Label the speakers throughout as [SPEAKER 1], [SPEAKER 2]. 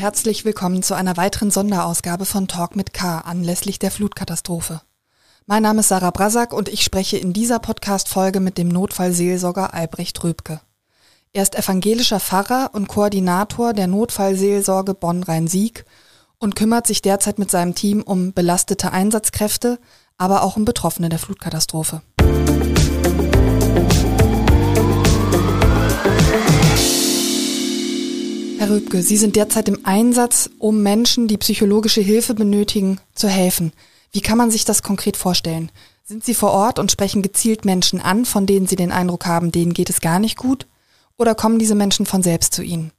[SPEAKER 1] herzlich willkommen zu einer weiteren Sonderausgabe von Talk mit K anlässlich der Flutkatastrophe. Mein Name ist Sarah Brasak und ich spreche in dieser Podcast-Folge mit dem Notfallseelsorger Albrecht Röbke. Er ist evangelischer Pfarrer und Koordinator der Notfallseelsorge Bonn-Rhein-Sieg und kümmert sich derzeit mit seinem Team um belastete Einsatzkräfte, aber auch um Betroffene der Flutkatastrophe. Herr Rübke, Sie sind derzeit im Einsatz, um Menschen, die psychologische Hilfe benötigen, zu helfen. Wie kann man sich das konkret vorstellen? Sind Sie vor Ort und sprechen gezielt Menschen an, von denen Sie den Eindruck haben, denen geht es gar nicht gut? Oder kommen diese Menschen von selbst zu Ihnen?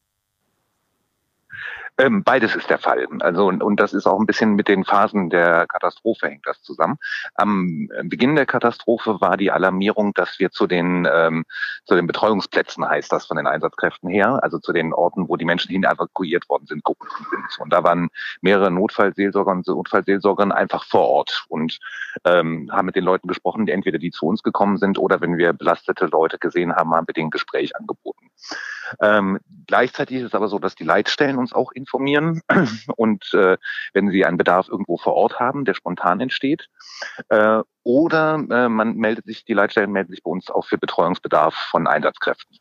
[SPEAKER 2] Ähm, beides ist der Fall. Also und, und das ist auch ein bisschen mit den Phasen der Katastrophe hängt das zusammen. Am äh, Beginn der Katastrophe war die Alarmierung, dass wir zu den ähm, zu den Betreuungsplätzen heißt das von den Einsatzkräften her, also zu den Orten, wo die Menschen hin evakuiert worden sind, Gruppen sind. Und da waren mehrere Notfallseelsorger und Notfallseelsorgerinnen einfach vor Ort und ähm, haben mit den Leuten gesprochen, die entweder die zu uns gekommen sind oder wenn wir belastete Leute gesehen haben, haben wir denen Gespräch angeboten. Ähm, gleichzeitig ist es aber so, dass die Leitstellen uns auch informieren und äh, wenn sie einen Bedarf irgendwo vor Ort haben, der spontan entsteht, äh, oder äh, man meldet sich, die Leitstellen melden sich bei uns auch für Betreuungsbedarf von Einsatzkräften.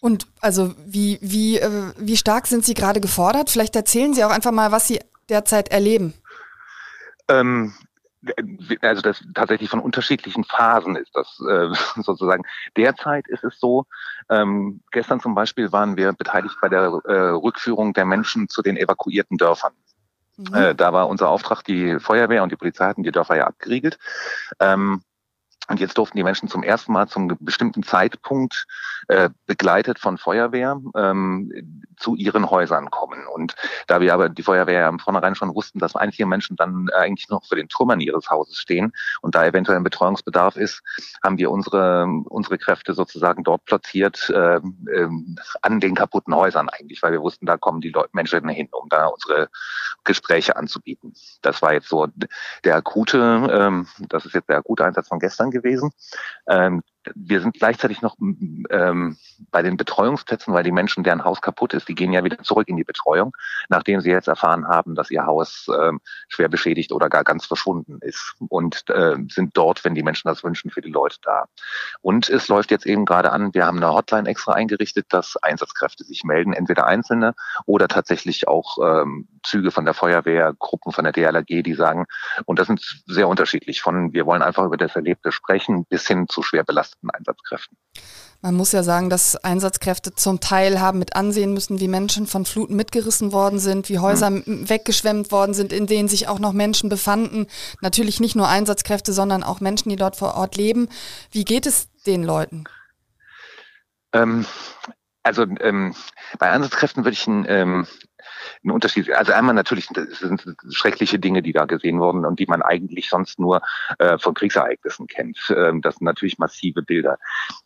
[SPEAKER 1] Und also wie, wie, äh, wie stark sind Sie gerade gefordert? Vielleicht erzählen Sie auch einfach mal, was Sie derzeit erleben.
[SPEAKER 2] Ähm, also das tatsächlich von unterschiedlichen Phasen ist das äh, sozusagen. Derzeit ist es so, ähm, gestern zum Beispiel waren wir beteiligt bei der äh, Rückführung der Menschen zu den evakuierten Dörfern. Mhm. Äh, da war unser Auftrag, die Feuerwehr und die Polizei hatten die Dörfer ja abgeriegelt. Ähm, und jetzt durften die Menschen zum ersten Mal zum bestimmten Zeitpunkt äh, begleitet von Feuerwehr ähm, zu ihren Häusern kommen. Und da wir aber die Feuerwehr im Vornherein schon wussten, dass einige Menschen dann eigentlich noch für den Trümmern ihres Hauses stehen und da eventuell ein Betreuungsbedarf ist, haben wir unsere unsere Kräfte sozusagen dort platziert äh, äh, an den kaputten Häusern eigentlich, weil wir wussten, da kommen die Leute, Menschen hin, um da unsere Gespräche anzubieten. Das war jetzt so der akute, ähm, das ist jetzt der akute Einsatz von gestern gewesen. Ähm, wir sind gleichzeitig noch ähm, bei den Betreuungsplätzen, weil die Menschen, deren Haus kaputt ist, die gehen ja wieder zurück in die Betreuung, nachdem sie jetzt erfahren haben, dass ihr Haus ähm, schwer beschädigt oder gar ganz verschwunden ist und äh, sind dort, wenn die Menschen das wünschen, für die Leute da. Und es läuft jetzt eben gerade an, wir haben eine Hotline extra eingerichtet, dass Einsatzkräfte sich melden, entweder Einzelne oder tatsächlich auch ähm, Züge von der Feuerwehr, Gruppen von der DLRG, die sagen, und das sind sehr unterschiedlich, von wir wollen einfach über das Erlebte sprechen, bis hin zu schwer belasteten Einsatzkräften.
[SPEAKER 1] Man muss ja sagen, dass Einsatzkräfte zum Teil haben mit ansehen müssen, wie Menschen von Fluten mitgerissen worden sind, wie Häuser mhm. weggeschwemmt worden sind, in denen sich auch noch Menschen befanden. Natürlich nicht nur Einsatzkräfte, sondern auch Menschen, die dort vor Ort leben. Wie geht es den Leuten?
[SPEAKER 2] Ähm, also ähm, bei Einsatzkräften würde ich ein ähm, ein Unterschied. Also einmal natürlich sind schreckliche Dinge, die da gesehen wurden und die man eigentlich sonst nur äh, von Kriegsereignissen kennt. Ähm, das sind natürlich massive Bilder.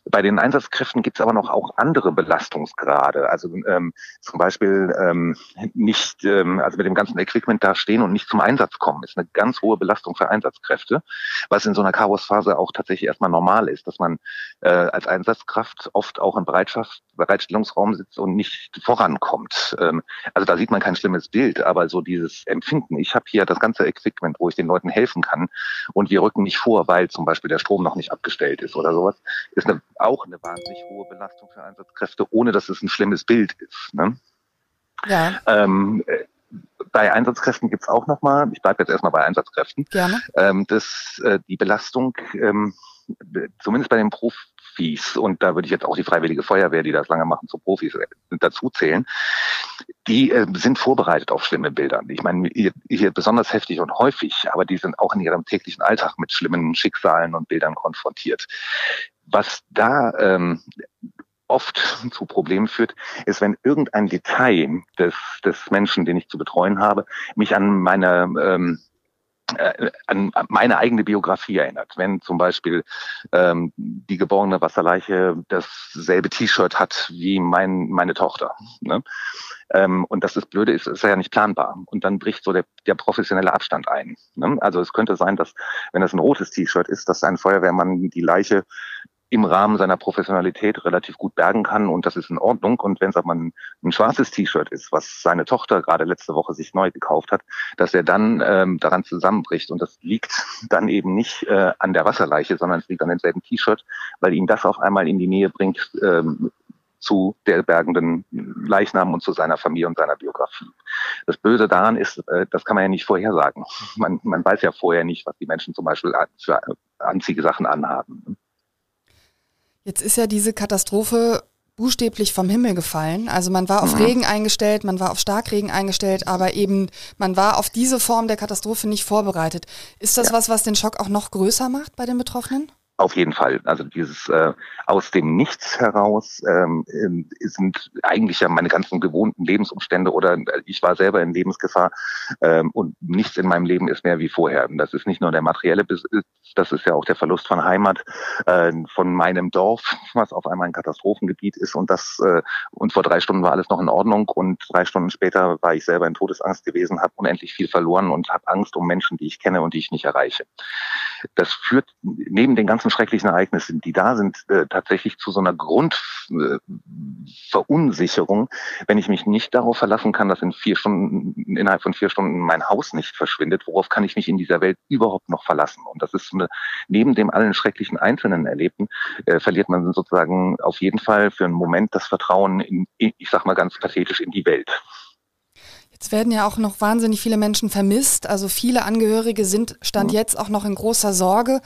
[SPEAKER 2] Bei den Einsatzkräften gibt es aber noch auch andere Belastungsgrade. Also ähm, zum Beispiel ähm, nicht, ähm, also mit dem ganzen Equipment da stehen und nicht zum Einsatz kommen, ist eine ganz hohe Belastung für Einsatzkräfte, was in so einer Chaosphase auch tatsächlich erstmal normal ist, dass man äh, als Einsatzkraft oft auch im Bereitschaft, Bereitstellungsraum sitzt und nicht vorankommt. Ähm, also da sieht man kein schlimmes Bild, aber so dieses Empfinden, ich habe hier das ganze Equipment, wo ich den Leuten helfen kann und wir rücken nicht vor, weil zum Beispiel der Strom noch nicht abgestellt ist oder sowas, ist eine, auch eine wahnsinnig hohe Belastung für Einsatzkräfte, ohne dass es ein schlimmes Bild ist. Ne? Ja. Ähm, bei Einsatzkräften gibt's auch nochmal, ich bleibe jetzt erstmal bei Einsatzkräften, Gerne. Ähm, das, äh, die Belastung, ähm, zumindest bei den Profis, und da würde ich jetzt auch die Freiwillige Feuerwehr, die das lange machen, zu Profis äh, dazu zählen, die äh, sind vorbereitet auf schlimme Bilder. Ich meine, hier, hier besonders heftig und häufig, aber die sind auch in ihrem täglichen Alltag mit schlimmen Schicksalen und Bildern konfrontiert. Was da ähm, oft zu Problemen führt, ist, wenn irgendein Detail des, des Menschen, den ich zu betreuen habe, mich an meine ähm, äh, an meine eigene Biografie erinnert. Wenn zum Beispiel ähm, die geborene Wasserleiche dasselbe T-Shirt hat wie mein, meine Tochter. Ne? Ähm, und das blöde, ist, ist ja nicht planbar. Und dann bricht so der, der professionelle Abstand ein. Ne? Also es könnte sein, dass, wenn das ein rotes T-Shirt ist, dass ein Feuerwehrmann die Leiche im Rahmen seiner Professionalität relativ gut bergen kann und das ist in Ordnung. Und wenn es aber ein, ein schwarzes T-Shirt ist, was seine Tochter gerade letzte Woche sich neu gekauft hat, dass er dann ähm, daran zusammenbricht. Und das liegt dann eben nicht äh, an der Wasserleiche, sondern es liegt an demselben T-Shirt, weil ihn das auf einmal in die Nähe bringt ähm, zu der bergenden Leichnam und zu seiner Familie und seiner Biografie. Das Böse daran ist, äh, das kann man ja nicht vorhersagen. Man, man weiß ja vorher nicht, was die Menschen zum Beispiel für Anziegesachen anhaben.
[SPEAKER 1] Jetzt ist ja diese Katastrophe buchstäblich vom Himmel gefallen. Also man war auf mhm. Regen eingestellt, man war auf Starkregen eingestellt, aber eben man war auf diese Form der Katastrophe nicht vorbereitet. Ist das ja. was, was den Schock auch noch größer macht bei den Betroffenen?
[SPEAKER 2] Auf jeden Fall. Also dieses äh, aus dem Nichts heraus ähm, sind eigentlich ja meine ganzen gewohnten Lebensumstände oder äh, ich war selber in Lebensgefahr ähm, und nichts in meinem Leben ist mehr wie vorher. Und das ist nicht nur der materielle Besitz, das ist ja auch der Verlust von Heimat, äh, von meinem Dorf, was auf einmal ein Katastrophengebiet ist und das äh, und vor drei Stunden war alles noch in Ordnung und drei Stunden später war ich selber in Todesangst gewesen, habe unendlich viel verloren und habe Angst um Menschen, die ich kenne und die ich nicht erreiche. Das führt neben den ganzen schrecklichen Ereignisse, die da sind, äh, tatsächlich zu so einer Grundverunsicherung, äh, wenn ich mich nicht darauf verlassen kann, dass in vier Stunden, innerhalb von vier Stunden mein Haus nicht verschwindet, worauf kann ich mich in dieser Welt überhaupt noch verlassen? Und das ist eine, neben dem allen schrecklichen einzelnen Erlebten, äh, verliert man sozusagen auf jeden Fall für einen Moment das Vertrauen in, ich sag mal ganz pathetisch, in die Welt.
[SPEAKER 1] Jetzt werden ja auch noch wahnsinnig viele Menschen vermisst. Also viele Angehörige sind Stand mhm. jetzt auch noch in großer Sorge.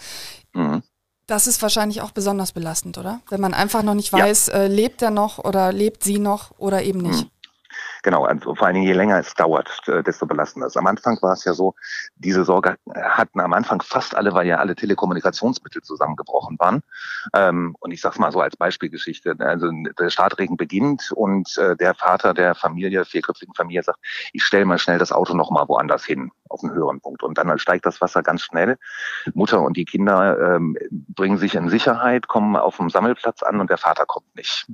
[SPEAKER 1] Mhm. Das ist wahrscheinlich auch besonders belastend, oder? Wenn man einfach noch nicht weiß, ja. äh, lebt er noch oder lebt sie noch oder eben nicht. Mhm.
[SPEAKER 2] Genau, also vor allen Dingen je länger es dauert, äh, desto belastender ist. Am Anfang war es ja so, diese Sorge hatten am Anfang fast alle, weil ja alle Telekommunikationsmittel zusammengebrochen waren. Ähm, und ich sag's mal so als Beispielgeschichte. Also der Startregen beginnt und äh, der Vater der Familie, vierköpfigen Familie, sagt, ich stelle mal schnell das Auto noch mal woanders hin, auf einen höheren Punkt. Und dann steigt das Wasser ganz schnell. Mutter und die Kinder ähm, bringen sich in Sicherheit, kommen auf dem Sammelplatz an und der Vater kommt nicht.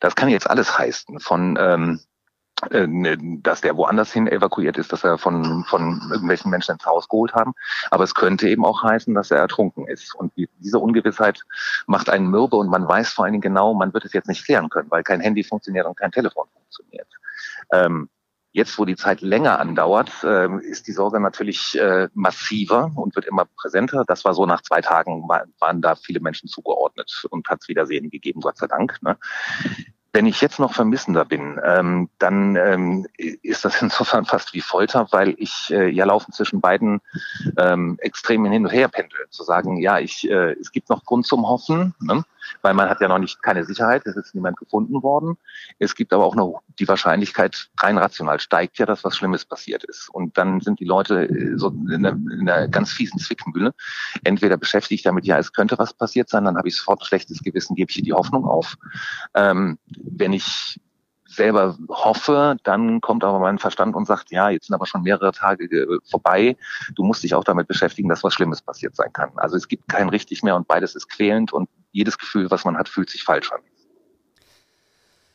[SPEAKER 2] Das kann jetzt alles heißen, von ähm, dass der woanders hin evakuiert ist, dass er von, von irgendwelchen Menschen ins Haus geholt haben. Aber es könnte eben auch heißen, dass er ertrunken ist. Und diese Ungewissheit macht einen mürbe und man weiß vor allen Dingen genau, man wird es jetzt nicht klären können, weil kein Handy funktioniert und kein Telefon funktioniert. Ähm, Jetzt, wo die Zeit länger andauert, äh, ist die Sorge natürlich äh, massiver und wird immer präsenter. Das war so nach zwei Tagen, waren da viele Menschen zugeordnet und hat es Wiedersehen gegeben, Gott sei Dank. Ne? Wenn ich jetzt noch Vermissender bin, ähm, dann ähm, ist das insofern fast wie Folter, weil ich äh, ja laufen zwischen beiden ähm, Extremen hin und her pendel. Zu sagen, ja, ich, äh, es gibt noch Grund zum Hoffen. Ne? Weil man hat ja noch nicht keine Sicherheit, es ist niemand gefunden worden. Es gibt aber auch noch die Wahrscheinlichkeit, rein rational steigt ja, dass was Schlimmes passiert ist. Und dann sind die Leute äh, so in einer, in einer ganz fiesen Zwickmühle. Entweder beschäftigt damit, ja, es könnte was passiert sein, dann habe ich sofort ein schlechtes Gewissen, gebe ich hier die Hoffnung auf. Ähm, wenn ich selber hoffe, dann kommt aber mein Verstand und sagt, ja, jetzt sind aber schon mehrere Tage vorbei. Du musst dich auch damit beschäftigen, dass was Schlimmes passiert sein kann. Also es gibt kein richtig mehr und beides ist quälend und jedes Gefühl, was man hat, fühlt sich falsch an.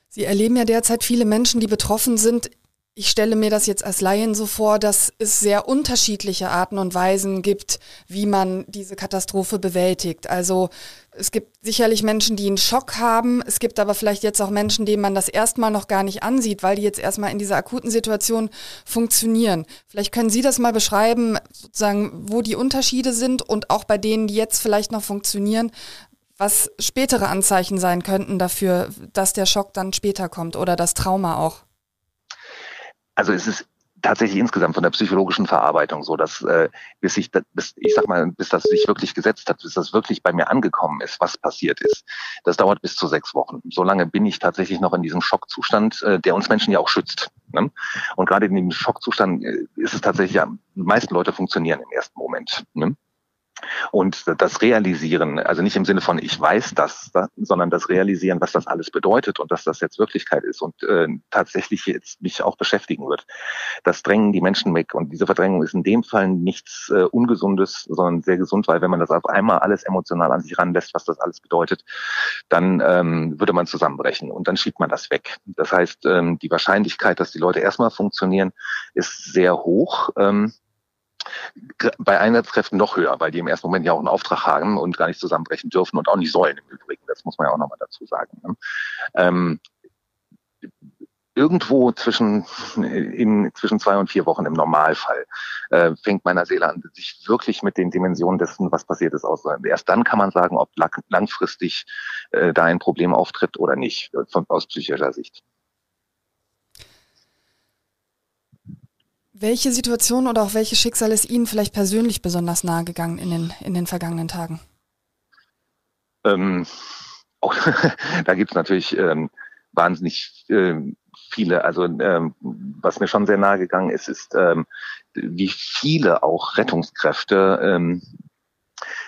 [SPEAKER 1] Sie erleben ja derzeit viele Menschen, die betroffen sind. Ich stelle mir das jetzt als Laien so vor, dass es sehr unterschiedliche Arten und Weisen gibt, wie man diese Katastrophe bewältigt. Also es gibt sicherlich Menschen, die einen Schock haben. Es gibt aber vielleicht jetzt auch Menschen, denen man das erstmal noch gar nicht ansieht, weil die jetzt erstmal in dieser akuten Situation funktionieren. Vielleicht können Sie das mal beschreiben, sozusagen, wo die Unterschiede sind und auch bei denen, die jetzt vielleicht noch funktionieren, was spätere Anzeichen sein könnten dafür, dass der Schock dann später kommt oder das Trauma auch.
[SPEAKER 2] Also es ist tatsächlich insgesamt von der psychologischen Verarbeitung so, dass äh, bis ich, bis, ich sag mal, bis das sich wirklich gesetzt hat, bis das wirklich bei mir angekommen ist, was passiert ist, das dauert bis zu sechs Wochen. Solange bin ich tatsächlich noch in diesem Schockzustand, äh, der uns Menschen ja auch schützt. Ne? Und gerade in dem Schockzustand äh, ist es tatsächlich, ja, die meisten Leute funktionieren im ersten Moment. Ne? Und das Realisieren, also nicht im Sinne von ich weiß das, sondern das Realisieren, was das alles bedeutet und dass das jetzt Wirklichkeit ist und äh, tatsächlich jetzt mich auch beschäftigen wird. Das drängen die Menschen weg. Und diese Verdrängung ist in dem Fall nichts äh, Ungesundes, sondern sehr gesund, weil wenn man das auf einmal alles emotional an sich ranlässt, was das alles bedeutet, dann ähm, würde man zusammenbrechen und dann schiebt man das weg. Das heißt, ähm, die Wahrscheinlichkeit, dass die Leute erstmal funktionieren, ist sehr hoch. Ähm, bei Einsatzkräften noch höher, weil die im ersten Moment ja auch einen Auftrag haben und gar nicht zusammenbrechen dürfen und auch nicht sollen im Übrigen. Das muss man ja auch nochmal dazu sagen. Ne? Ähm, irgendwo zwischen, in, zwischen zwei und vier Wochen im Normalfall äh, fängt meiner Seele an, sich wirklich mit den Dimensionen dessen, was passiert ist, aus. Erst dann kann man sagen, ob langfristig äh, da ein Problem auftritt oder nicht, von, aus psychischer Sicht.
[SPEAKER 1] Welche Situation oder auch welches Schicksal ist Ihnen vielleicht persönlich besonders nahe gegangen in den, in den vergangenen Tagen?
[SPEAKER 2] Ähm, auch, da gibt's natürlich ähm, wahnsinnig ähm, viele. Also ähm, was mir schon sehr nahe gegangen ist, ist, ähm, wie viele auch Rettungskräfte ähm,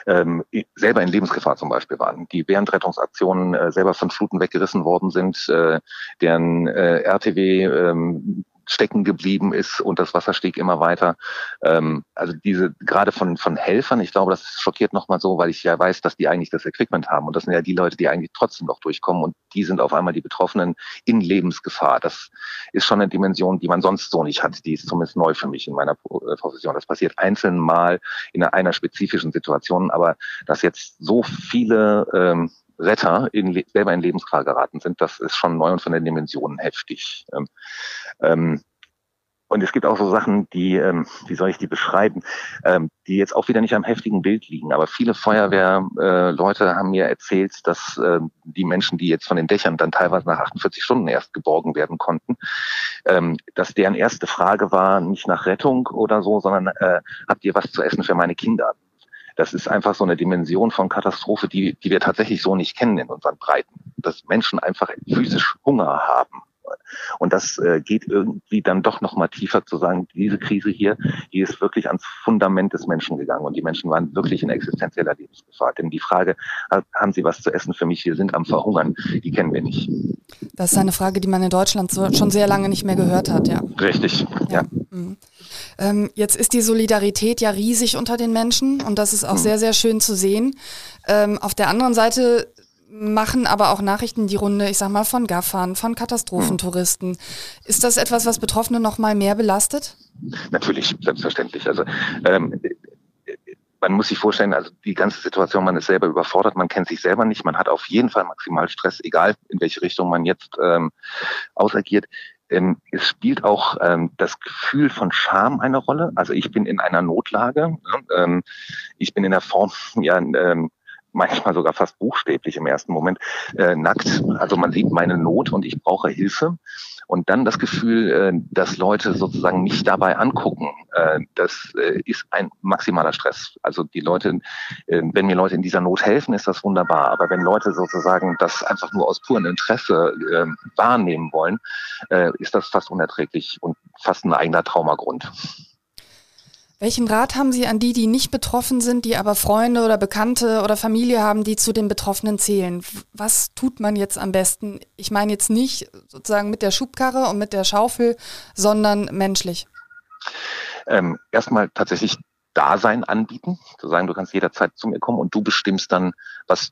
[SPEAKER 2] ähm, selber in Lebensgefahr zum Beispiel waren, die während Rettungsaktionen äh, selber von Fluten weggerissen worden sind, äh, deren äh, RTW ähm, stecken geblieben ist und das Wasser stieg immer weiter. Ähm, also diese gerade von von Helfern, ich glaube, das schockiert nochmal so, weil ich ja weiß, dass die eigentlich das Equipment haben und das sind ja die Leute, die eigentlich trotzdem noch durchkommen und die sind auf einmal die Betroffenen in Lebensgefahr. Das ist schon eine Dimension, die man sonst so nicht hat. Die ist zumindest neu für mich in meiner äh, Profession. Das passiert einzeln mal in einer spezifischen Situation, aber dass jetzt so viele ähm, Retter in, selber in Lebensgefahr geraten sind, das ist schon neu und von den Dimensionen heftig. Ähm, ähm, und es gibt auch so Sachen, die, ähm, wie soll ich die beschreiben, ähm, die jetzt auch wieder nicht am heftigen Bild liegen. Aber viele Feuerwehrleute äh, haben mir erzählt, dass äh, die Menschen, die jetzt von den Dächern dann teilweise nach 48 Stunden erst geborgen werden konnten, ähm, dass deren erste Frage war nicht nach Rettung oder so, sondern äh, habt ihr was zu essen für meine Kinder? Das ist einfach so eine Dimension von Katastrophe, die, die wir tatsächlich so nicht kennen in unseren Breiten. Dass Menschen einfach physisch Hunger haben. Und das äh, geht irgendwie dann doch noch mal tiefer zu sagen, diese Krise hier, die ist wirklich ans Fundament des Menschen gegangen und die Menschen waren wirklich in existenzieller Lebensgefahr. Denn die Frage, haben sie was zu essen für mich, wir sind am Verhungern, die kennen wir nicht.
[SPEAKER 1] Das ist eine Frage, die man in Deutschland so, schon sehr lange nicht mehr gehört hat, ja.
[SPEAKER 2] Richtig, ja. ja.
[SPEAKER 1] Mhm. Ähm, jetzt ist die Solidarität ja riesig unter den Menschen und das ist auch mhm. sehr, sehr schön zu sehen. Ähm, auf der anderen Seite machen aber auch Nachrichten die Runde, ich sag mal, von Gaffern, von Katastrophentouristen. Ist das etwas, was Betroffene noch mal mehr belastet?
[SPEAKER 2] Natürlich, selbstverständlich. Also ähm, man muss sich vorstellen, also die ganze Situation, man ist selber überfordert, man kennt sich selber nicht, man hat auf jeden Fall maximal Stress, egal in welche Richtung man jetzt ähm, ausagiert. Ähm, es spielt auch ähm, das Gefühl von Scham eine Rolle. Also ich bin in einer Notlage. Ne? Ähm, ich bin in der Form ja ähm, manchmal sogar fast buchstäblich im ersten Moment äh, nackt. Also man sieht meine Not und ich brauche Hilfe. Und dann das Gefühl, äh, dass Leute sozusagen mich dabei angucken, äh, das äh, ist ein maximaler Stress. Also die Leute, wenn mir Leute in dieser Not helfen, ist das wunderbar. Aber wenn Leute sozusagen das einfach nur aus purem Interesse wahrnehmen wollen, ist das fast unerträglich und fast ein eigener Traumagrund.
[SPEAKER 1] Welchen Rat haben Sie an die, die nicht betroffen sind, die aber Freunde oder Bekannte oder Familie haben, die zu den Betroffenen zählen? Was tut man jetzt am besten? Ich meine jetzt nicht sozusagen mit der Schubkarre und mit der Schaufel, sondern menschlich.
[SPEAKER 2] Ähm, erstmal tatsächlich Dasein anbieten, zu sagen, du kannst jederzeit zu mir kommen und du bestimmst dann, was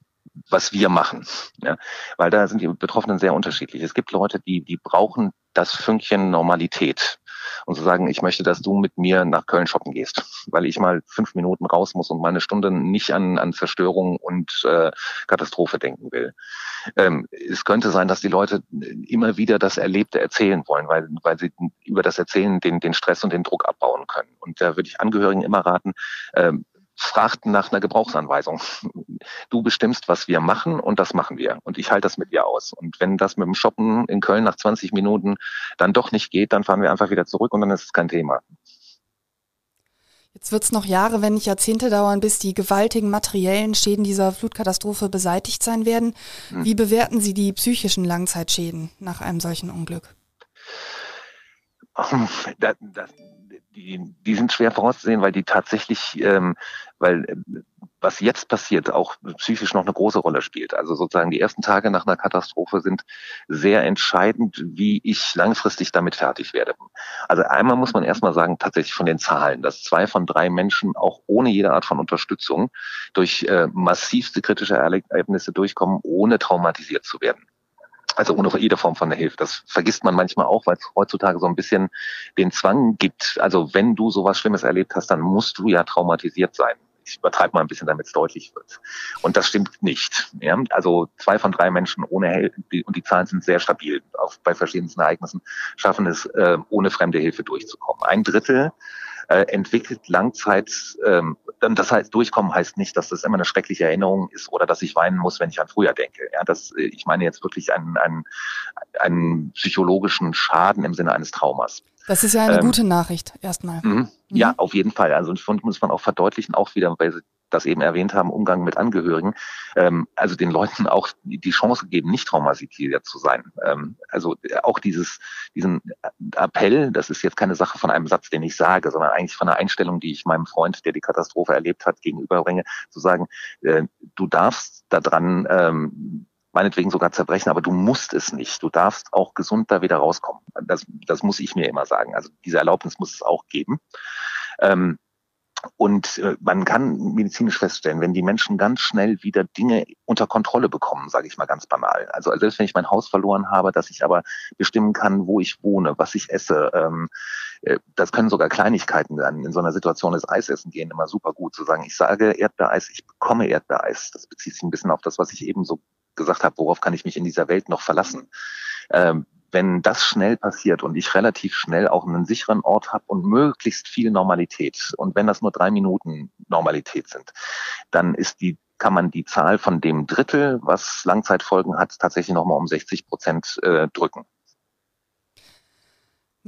[SPEAKER 2] was wir machen. Ja? Weil da sind die Betroffenen sehr unterschiedlich. Es gibt Leute, die, die brauchen das Fünkchen Normalität und zu sagen, ich möchte, dass du mit mir nach Köln shoppen gehst, weil ich mal fünf Minuten raus muss und meine Stunde nicht an, an Zerstörung und äh, Katastrophe denken will. Ähm, es könnte sein, dass die Leute immer wieder das Erlebte erzählen wollen, weil, weil sie über das Erzählen den, den Stress und den Druck abbauen können. Und da würde ich Angehörigen immer raten, ähm, fragt nach einer Gebrauchsanweisung. Du bestimmst, was wir machen und das machen wir. Und ich halte das mit dir aus. Und wenn das mit dem Shoppen in Köln nach 20 Minuten dann doch nicht geht, dann fahren wir einfach wieder zurück und dann ist es kein Thema.
[SPEAKER 1] Jetzt wird es noch Jahre, wenn nicht Jahrzehnte dauern, bis die gewaltigen materiellen Schäden dieser Flutkatastrophe beseitigt sein werden. Hm. Wie bewerten Sie die psychischen Langzeitschäden nach einem solchen Unglück?
[SPEAKER 2] Das, das, die, die sind schwer vorauszusehen, weil die tatsächlich, ähm, weil äh, was jetzt passiert, auch psychisch noch eine große Rolle spielt. Also sozusagen die ersten Tage nach einer Katastrophe sind sehr entscheidend, wie ich langfristig damit fertig werde. Also einmal muss man erstmal sagen, tatsächlich von den Zahlen, dass zwei von drei Menschen auch ohne jede Art von Unterstützung durch äh, massivste kritische Erlebnisse durchkommen, ohne traumatisiert zu werden. Also ohne jede Form von Hilfe. Das vergisst man manchmal auch, weil es heutzutage so ein bisschen den Zwang gibt. Also wenn du sowas Schlimmes erlebt hast, dann musst du ja traumatisiert sein. Ich übertreibe mal ein bisschen, damit es deutlich wird. Und das stimmt nicht. Ja? Also zwei von drei Menschen ohne Hilfe, und die Zahlen sind sehr stabil, auch bei verschiedensten Ereignissen, schaffen es, äh, ohne fremde Hilfe durchzukommen. Ein Drittel äh, entwickelt Langzeit, ähm, das heißt, durchkommen heißt nicht, dass das immer eine schreckliche Erinnerung ist oder dass ich weinen muss, wenn ich an früher denke. Ja, das, äh, ich meine jetzt wirklich einen, einen, einen psychologischen Schaden im Sinne eines Traumas.
[SPEAKER 1] Das ist ja eine ähm, gute Nachricht, erstmal.
[SPEAKER 2] Mhm. Mhm. Ja, auf jeden Fall. Also und muss man auch verdeutlichen, auch wieder, weil Sie das eben erwähnt haben, Umgang mit Angehörigen, ähm, also den Leuten auch die Chance geben, nicht traumatisiert zu sein. Ähm, also äh, auch dieses, diesen Appell, das ist jetzt keine Sache von einem Satz, den ich sage, sondern eigentlich von einer Einstellung, die ich meinem Freund, der die Katastrophe erlebt hat, gegenüberbringe, zu sagen, äh, du darfst daran ähm, meinetwegen sogar zerbrechen, aber du musst es nicht. Du darfst auch gesund da wieder rauskommen. Das, das muss ich mir immer sagen. Also diese Erlaubnis muss es auch geben. Ähm, und äh, man kann medizinisch feststellen, wenn die Menschen ganz schnell wieder Dinge unter Kontrolle bekommen, sage ich mal ganz banal. Also selbst wenn ich mein Haus verloren habe, dass ich aber bestimmen kann, wo ich wohne, was ich esse. Ähm, äh, das können sogar Kleinigkeiten sein. In so einer Situation ist Eisessen gehen immer super gut. Zu sagen, ich sage Erdbeereis, ich bekomme Erdbeereis. Das bezieht sich ein bisschen auf das, was ich eben so gesagt habe, worauf kann ich mich in dieser Welt noch verlassen. Ähm, wenn das schnell passiert und ich relativ schnell auch einen sicheren Ort habe und möglichst viel Normalität, und wenn das nur drei Minuten Normalität sind, dann ist die kann man die Zahl von dem Drittel, was Langzeitfolgen hat, tatsächlich nochmal um 60 Prozent äh, drücken.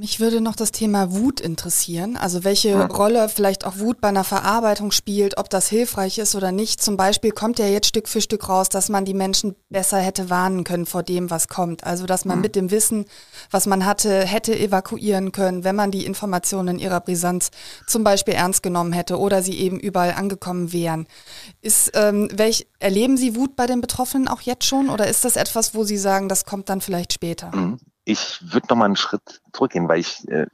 [SPEAKER 1] Mich würde noch das Thema Wut interessieren, also welche ja. Rolle vielleicht auch Wut bei einer Verarbeitung spielt, ob das hilfreich ist oder nicht. Zum Beispiel kommt ja jetzt Stück für Stück raus, dass man die Menschen besser hätte warnen können vor dem, was kommt. Also dass man mhm. mit dem Wissen, was man hatte, hätte evakuieren können, wenn man die Informationen in ihrer Brisanz zum Beispiel ernst genommen hätte oder sie eben überall angekommen wären. Ist, ähm, welch, erleben Sie Wut bei den Betroffenen auch jetzt schon oder ist das etwas, wo Sie sagen, das kommt dann vielleicht später?
[SPEAKER 2] Mhm. Ich würde noch mal einen Schritt zurückgehen, weil ich äh,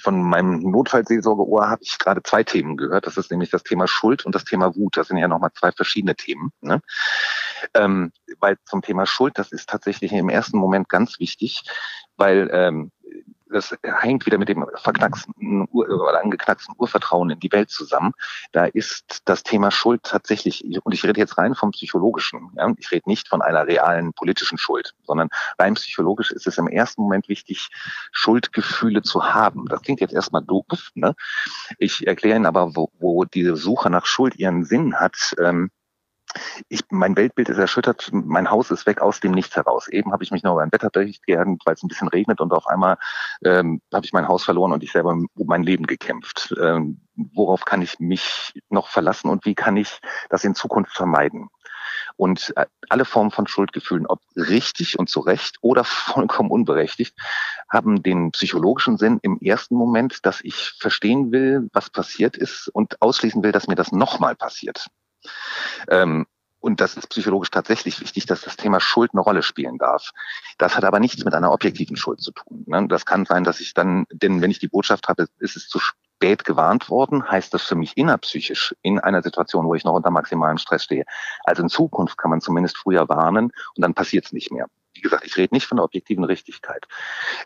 [SPEAKER 2] von meinem Notfallseelsorgeohr habe ich gerade zwei Themen gehört. Das ist nämlich das Thema Schuld und das Thema Wut. Das sind ja nochmal zwei verschiedene Themen. Ne? Ähm, weil zum Thema Schuld, das ist tatsächlich im ersten Moment ganz wichtig, weil ähm, das hängt wieder mit dem verknacksten oder angeknacksten Urvertrauen in die Welt zusammen. Da ist das Thema Schuld tatsächlich, und ich rede jetzt rein vom Psychologischen, ja, ich rede nicht von einer realen politischen Schuld, sondern rein psychologisch ist es im ersten Moment wichtig, Schuldgefühle zu haben. Das klingt jetzt erstmal doof, ne? Ich erkläre Ihnen aber, wo, wo diese Suche nach Schuld ihren Sinn hat. Ähm, ich, mein Weltbild ist erschüttert, mein Haus ist weg aus dem Nichts heraus. Eben habe ich mich noch über ein Wetterbericht geärgert, weil es ein bisschen regnet und auf einmal ähm, habe ich mein Haus verloren und ich selber um mein Leben gekämpft. Ähm, worauf kann ich mich noch verlassen und wie kann ich das in Zukunft vermeiden? Und äh, alle Formen von Schuldgefühlen, ob richtig und zu Recht oder vollkommen unberechtigt, haben den psychologischen Sinn im ersten Moment, dass ich verstehen will, was passiert ist und ausschließen will, dass mir das nochmal passiert. Ähm, und das ist psychologisch tatsächlich wichtig, dass das Thema Schuld eine Rolle spielen darf. Das hat aber nichts mit einer objektiven Schuld zu tun. Ne? Das kann sein, dass ich dann, denn wenn ich die Botschaft habe, ist es zu spät gewarnt worden, heißt das für mich innerpsychisch in einer Situation, wo ich noch unter maximalem Stress stehe. Also in Zukunft kann man zumindest früher warnen und dann passiert es nicht mehr wie gesagt, ich rede nicht von der objektiven Richtigkeit.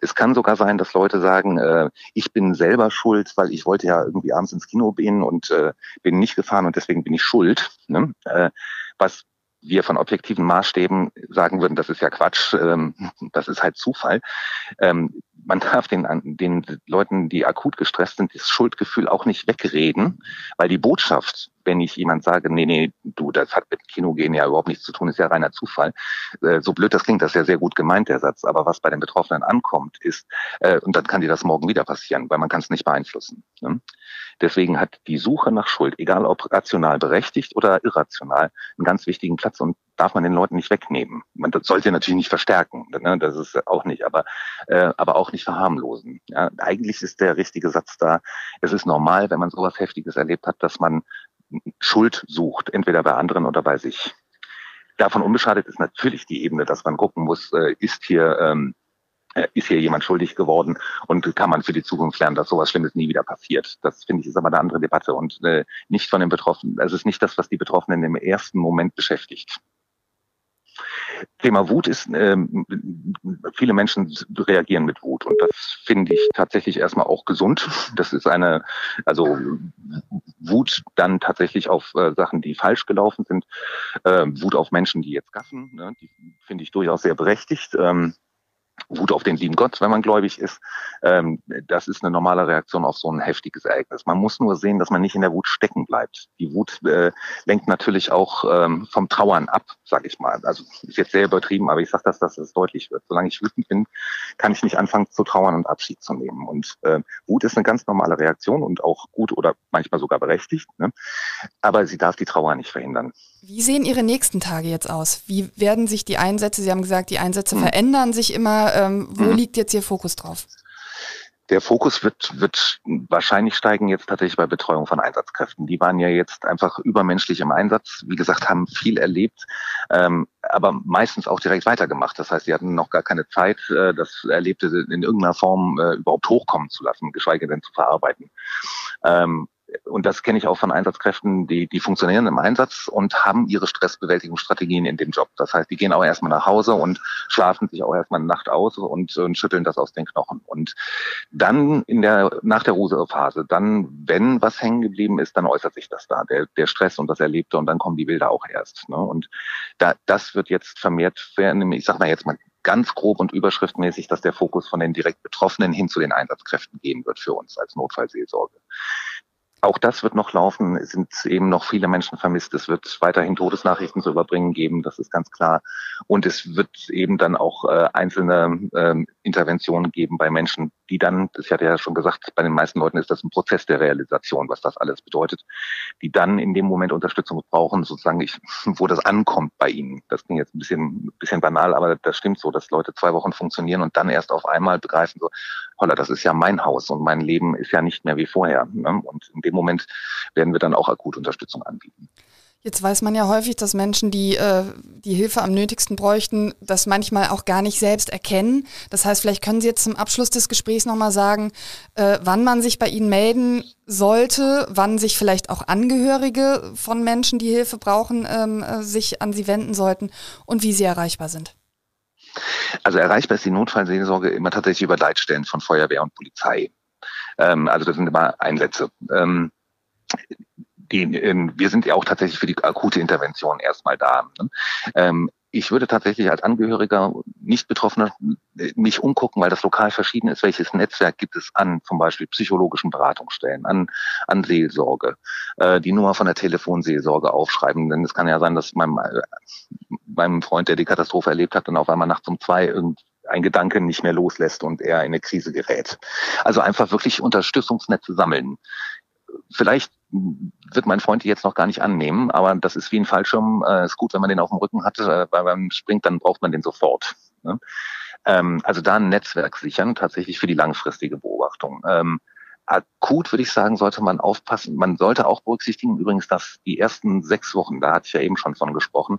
[SPEAKER 2] Es kann sogar sein, dass Leute sagen, äh, ich bin selber schuld, weil ich wollte ja irgendwie abends ins Kino gehen und äh, bin nicht gefahren und deswegen bin ich schuld. Ne? Äh, was wir von objektiven Maßstäben sagen würden, das ist ja Quatsch, ähm, das ist halt Zufall. Ähm, man darf den, den Leuten, die akut gestresst sind, das Schuldgefühl auch nicht wegreden, weil die Botschaft, wenn ich jemand sage, nee, nee, du, das hat mit Kinogehen ja überhaupt nichts zu tun, ist ja reiner Zufall. Äh, so blöd das klingt, das ist ja sehr gut gemeint, der Satz. Aber was bei den Betroffenen ankommt, ist, äh, und dann kann dir das morgen wieder passieren, weil man kann es nicht beeinflussen. Ne? Deswegen hat die Suche nach Schuld, egal ob rational berechtigt oder irrational, einen ganz wichtigen Platz und darf man den Leuten nicht wegnehmen. Man sollte natürlich nicht verstärken, ne? das ist auch nicht, aber, äh, aber auch nicht verharmlosen. Ja? Eigentlich ist der richtige Satz da, es ist normal, wenn man sowas Heftiges erlebt hat, dass man Schuld sucht, entweder bei anderen oder bei sich. Davon unbeschadet ist natürlich die Ebene, dass man gucken muss, äh, ist hier ähm, äh, ist hier jemand schuldig geworden und kann man für die Zukunft lernen, dass sowas Schlimmes nie wieder passiert. Das finde ich ist aber eine andere Debatte und äh, nicht von den Betroffenen. Es ist nicht das, was die Betroffenen im ersten Moment beschäftigt. Thema Wut ist, ähm, viele Menschen reagieren mit Wut und das finde ich tatsächlich erstmal auch gesund. Das ist eine, also Wut dann tatsächlich auf äh, Sachen, die falsch gelaufen sind, äh, Wut auf Menschen, die jetzt gaffen, ne, die finde ich durchaus sehr berechtigt. Ähm, Wut auf den lieben Gott, wenn man gläubig ist. Ähm, das ist eine normale Reaktion auf so ein heftiges Ereignis. Man muss nur sehen, dass man nicht in der Wut stecken bleibt. Die Wut äh, lenkt natürlich auch ähm, vom Trauern ab, sage ich mal. Also ist jetzt sehr übertrieben, aber ich sage das, dass es deutlich wird. Solange ich wütend bin, kann ich nicht anfangen zu trauern und Abschied zu nehmen. Und äh, Wut ist eine ganz normale Reaktion und auch gut oder manchmal sogar berechtigt. Ne? Aber sie darf die Trauer nicht verhindern.
[SPEAKER 1] Wie sehen Ihre nächsten Tage jetzt aus? Wie werden sich die Einsätze, Sie haben gesagt, die Einsätze hm. verändern sich immer. Ähm, wo hm. liegt jetzt Ihr Fokus drauf?
[SPEAKER 2] Der Fokus wird, wird wahrscheinlich steigen jetzt tatsächlich bei Betreuung von Einsatzkräften. Die waren ja jetzt einfach übermenschlich im Einsatz. Wie gesagt, haben viel erlebt, ähm, aber meistens auch direkt weitergemacht. Das heißt, sie hatten noch gar keine Zeit, äh, das Erlebte in irgendeiner Form äh, überhaupt hochkommen zu lassen, geschweige denn zu verarbeiten. Ähm, und das kenne ich auch von Einsatzkräften, die, die funktionieren im Einsatz und haben ihre Stressbewältigungsstrategien in dem Job. Das heißt, die gehen auch erstmal nach Hause und schlafen sich auch erstmal eine Nacht aus und, und schütteln das aus den Knochen. Und dann in der, nach der Ruhephase, dann, wenn was hängen geblieben ist, dann äußert sich das da, der, der Stress und das Erlebte und dann kommen die Bilder auch erst. Ne? Und da, das wird jetzt vermehrt werden, ich sag mal jetzt mal ganz grob und überschriftmäßig, dass der Fokus von den direkt Betroffenen hin zu den Einsatzkräften gehen wird für uns als Notfallseelsorge. Auch das wird noch laufen. Es sind eben noch viele Menschen vermisst. Es wird weiterhin Todesnachrichten zu überbringen geben, das ist ganz klar. Und es wird eben dann auch äh, einzelne äh, Interventionen geben bei Menschen, die dann, das hatte ja schon gesagt, bei den meisten Leuten ist das ein Prozess der Realisation, was das alles bedeutet, die dann in dem Moment Unterstützung brauchen, sozusagen, ich, wo das ankommt bei ihnen. Das klingt jetzt ein bisschen, bisschen banal, aber das stimmt so, dass Leute zwei Wochen funktionieren und dann erst auf einmal begreifen, so, holla, das ist ja mein Haus und mein Leben ist ja nicht mehr wie vorher. Ne? Und in dem Moment werden wir dann auch akut Unterstützung anbieten.
[SPEAKER 1] Jetzt weiß man ja häufig, dass Menschen, die äh, die Hilfe am nötigsten bräuchten, das manchmal auch gar nicht selbst erkennen. Das heißt, vielleicht können Sie jetzt zum Abschluss des Gesprächs nochmal sagen, äh, wann man sich bei Ihnen melden sollte, wann sich vielleicht auch Angehörige von Menschen, die Hilfe brauchen, ähm, äh, sich an Sie wenden sollten und wie sie erreichbar sind.
[SPEAKER 2] Also erreichbar ist die Notfallseelsorge immer tatsächlich über Leitstellen von Feuerwehr und Polizei. Ähm, also das sind immer Einsätze. Ähm, die, ähm, wir sind ja auch tatsächlich für die akute Intervention erstmal da. Ne? Ähm, ich würde tatsächlich als Angehöriger, nicht Betroffener, mich umgucken, weil das lokal verschieden ist. Welches Netzwerk gibt es an zum Beispiel psychologischen Beratungsstellen, an, an Seelsorge, äh, die Nummer von der Telefonseelsorge aufschreiben. Denn es kann ja sein, dass meinem, äh, meinem Freund, der die Katastrophe erlebt hat, dann auf einmal nachts um zwei irgendwie ein Gedanke nicht mehr loslässt und er in eine Krise gerät. Also einfach wirklich Unterstützungsnetze sammeln vielleicht wird mein Freund jetzt noch gar nicht annehmen, aber das ist wie ein Fallschirm. Äh, ist gut, wenn man den auf dem Rücken hat, äh, weil man springt, dann braucht man den sofort. Ne? Ähm, also da ein Netzwerk sichern, tatsächlich für die langfristige Beobachtung. Ähm, akut würde ich sagen, sollte man aufpassen. Man sollte auch berücksichtigen übrigens, dass die ersten sechs Wochen, da hatte ich ja eben schon von gesprochen,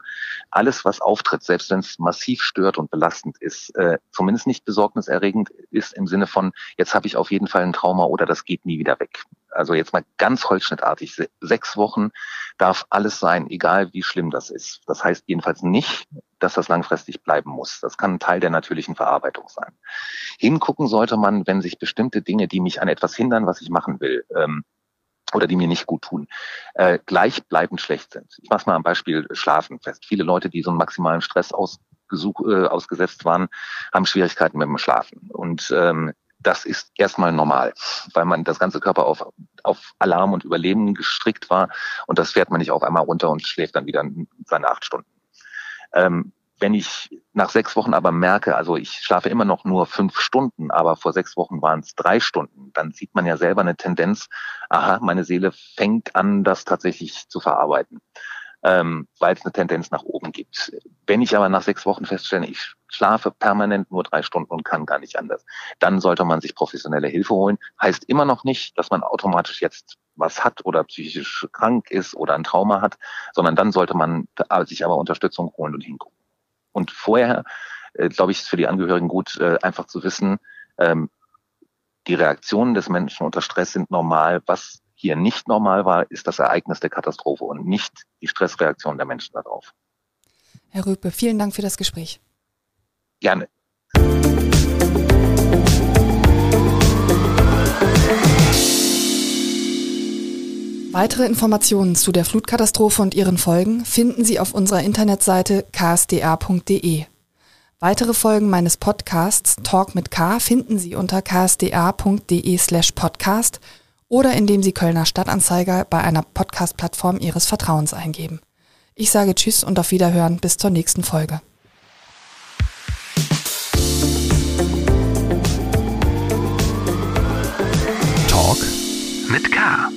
[SPEAKER 2] alles, was auftritt, selbst wenn es massiv stört und belastend ist, äh, zumindest nicht besorgniserregend ist im Sinne von, jetzt habe ich auf jeden Fall ein Trauma oder das geht nie wieder weg also jetzt mal ganz holzschnittartig, sechs Wochen darf alles sein, egal wie schlimm das ist. Das heißt jedenfalls nicht, dass das langfristig bleiben muss. Das kann ein Teil der natürlichen Verarbeitung sein. Hingucken sollte man, wenn sich bestimmte Dinge, die mich an etwas hindern, was ich machen will, ähm, oder die mir nicht gut tun, äh, gleichbleibend schlecht sind. Ich mache mal am Beispiel Schlafen fest. Viele Leute, die so einen maximalen Stress ausgesuch, äh, ausgesetzt waren, haben Schwierigkeiten mit dem Schlafen. Und ähm, das ist erstmal normal, weil man das ganze Körper auf, auf Alarm und Überleben gestrickt war und das fährt man nicht auf einmal runter und schläft dann wieder seine acht Stunden. Ähm, wenn ich nach sechs Wochen aber merke, also ich schlafe immer noch nur fünf Stunden, aber vor sechs Wochen waren es drei Stunden, dann sieht man ja selber eine Tendenz, aha, meine Seele fängt an, das tatsächlich zu verarbeiten ähm, weil es eine Tendenz nach oben gibt. Wenn ich aber nach sechs Wochen feststelle, ich schlafe permanent nur drei Stunden und kann gar nicht anders, dann sollte man sich professionelle Hilfe holen. Heißt immer noch nicht, dass man automatisch jetzt was hat oder psychisch krank ist oder ein Trauma hat, sondern dann sollte man sich aber Unterstützung holen und hingucken. Und vorher, äh, glaube ich, ist für die Angehörigen gut, äh, einfach zu wissen, ähm, die Reaktionen des Menschen unter Stress sind normal. Was hier nicht normal war, ist das Ereignis der Katastrophe und nicht die Stressreaktion der Menschen darauf.
[SPEAKER 1] Herr Rübe, vielen Dank für das Gespräch.
[SPEAKER 2] Gerne.
[SPEAKER 1] Weitere Informationen zu der Flutkatastrophe und ihren Folgen finden Sie auf unserer Internetseite ksda.de. Weitere Folgen meines Podcasts Talk mit K finden Sie unter ksda.de slash podcast oder indem Sie Kölner Stadtanzeiger bei einer Podcast-Plattform Ihres Vertrauens eingeben. Ich sage Tschüss und auf Wiederhören bis zur nächsten Folge. Talk mit K.